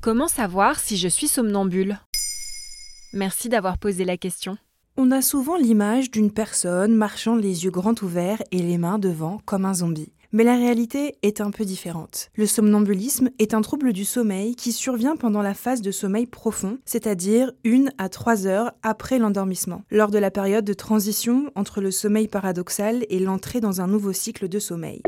Comment savoir si je suis somnambule? Merci d'avoir posé la question. On a souvent l'image d'une personne marchant les yeux grands ouverts et les mains devant comme un zombie. Mais la réalité est un peu différente. Le somnambulisme est un trouble du sommeil qui survient pendant la phase de sommeil profond, c'est-à-dire une à trois heures après l'endormissement, lors de la période de transition entre le sommeil paradoxal et l'entrée dans un nouveau cycle de sommeil.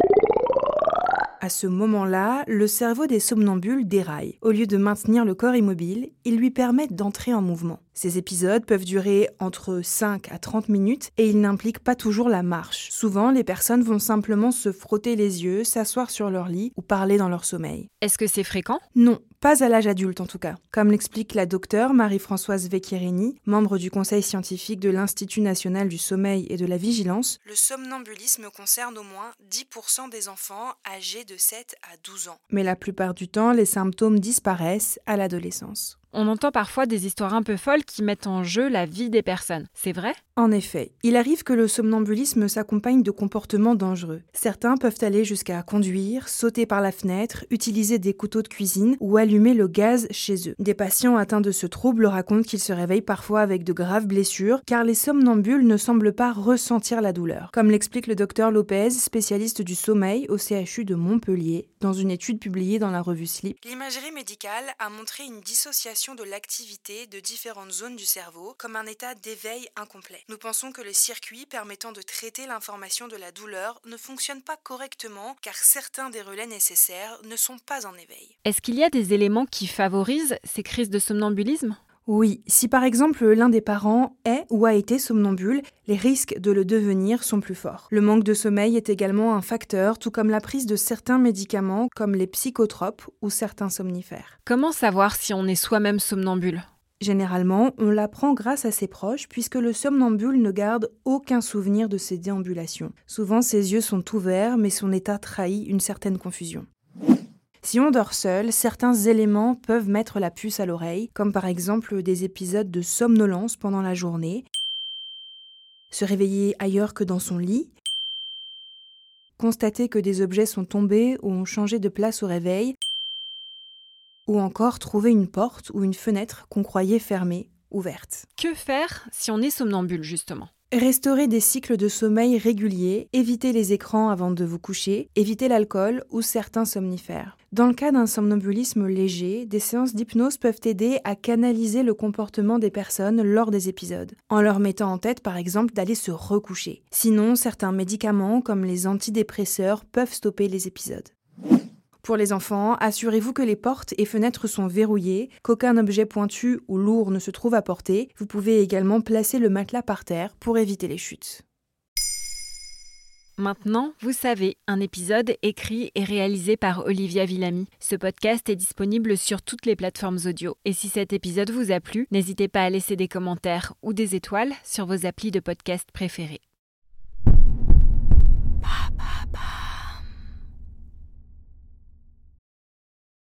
À ce moment-là, le cerveau des somnambules déraille. Au lieu de maintenir le corps immobile, il lui permet d'entrer en mouvement. Ces épisodes peuvent durer entre 5 à 30 minutes et ils n'impliquent pas toujours la marche. Souvent, les personnes vont simplement se frotter les yeux, s'asseoir sur leur lit ou parler dans leur sommeil. Est-ce que c'est fréquent? Non, pas à l'âge adulte en tout cas. Comme l'explique la docteure Marie-Françoise Vecchierini, membre du conseil scientifique de l'Institut national du sommeil et de la vigilance, le somnambulisme concerne au moins 10% des enfants âgés de 7 à 12 ans. Mais la plupart du temps, les symptômes disparaissent à l'adolescence. On entend parfois des histoires un peu folles qui mettent en jeu la vie des personnes. C'est vrai? En effet, il arrive que le somnambulisme s'accompagne de comportements dangereux. Certains peuvent aller jusqu'à conduire, sauter par la fenêtre, utiliser des couteaux de cuisine ou allumer le gaz chez eux. Des patients atteints de ce trouble racontent qu'ils se réveillent parfois avec de graves blessures car les somnambules ne semblent pas ressentir la douleur. Comme l'explique le docteur Lopez, spécialiste du sommeil au CHU de Montpellier, dans une étude publiée dans la revue Sleep. L'imagerie médicale a montré une dissociation de l'activité de différentes zones du cerveau comme un état d'éveil incomplet. Nous pensons que les circuits permettant de traiter l'information de la douleur ne fonctionnent pas correctement car certains des relais nécessaires ne sont pas en éveil. Est-ce qu'il y a des éléments qui favorisent ces crises de somnambulisme? Oui, si par exemple l'un des parents est ou a été somnambule, les risques de le devenir sont plus forts. Le manque de sommeil est également un facteur, tout comme la prise de certains médicaments comme les psychotropes ou certains somnifères. Comment savoir si on est soi-même somnambule? Généralement, on l'apprend grâce à ses proches puisque le somnambule ne garde aucun souvenir de ses déambulations. Souvent, ses yeux sont ouverts, mais son état trahit une certaine confusion. Si on dort seul, certains éléments peuvent mettre la puce à l'oreille, comme par exemple des épisodes de somnolence pendant la journée, se réveiller ailleurs que dans son lit, constater que des objets sont tombés ou ont changé de place au réveil, ou encore trouver une porte ou une fenêtre qu'on croyait fermée, ouverte. Que faire si on est somnambule justement? Restaurer des cycles de sommeil réguliers, éviter les écrans avant de vous coucher, éviter l'alcool ou certains somnifères. Dans le cas d'un somnambulisme léger, des séances d'hypnose peuvent aider à canaliser le comportement des personnes lors des épisodes, en leur mettant en tête par exemple d'aller se recoucher. Sinon, certains médicaments comme les antidépresseurs peuvent stopper les épisodes. Pour les enfants, assurez-vous que les portes et fenêtres sont verrouillées, qu'aucun objet pointu ou lourd ne se trouve à portée. Vous pouvez également placer le matelas par terre pour éviter les chutes. Maintenant, vous savez, un épisode écrit et réalisé par Olivia Villamy. Ce podcast est disponible sur toutes les plateformes audio. Et si cet épisode vous a plu, n'hésitez pas à laisser des commentaires ou des étoiles sur vos applis de podcast préférés.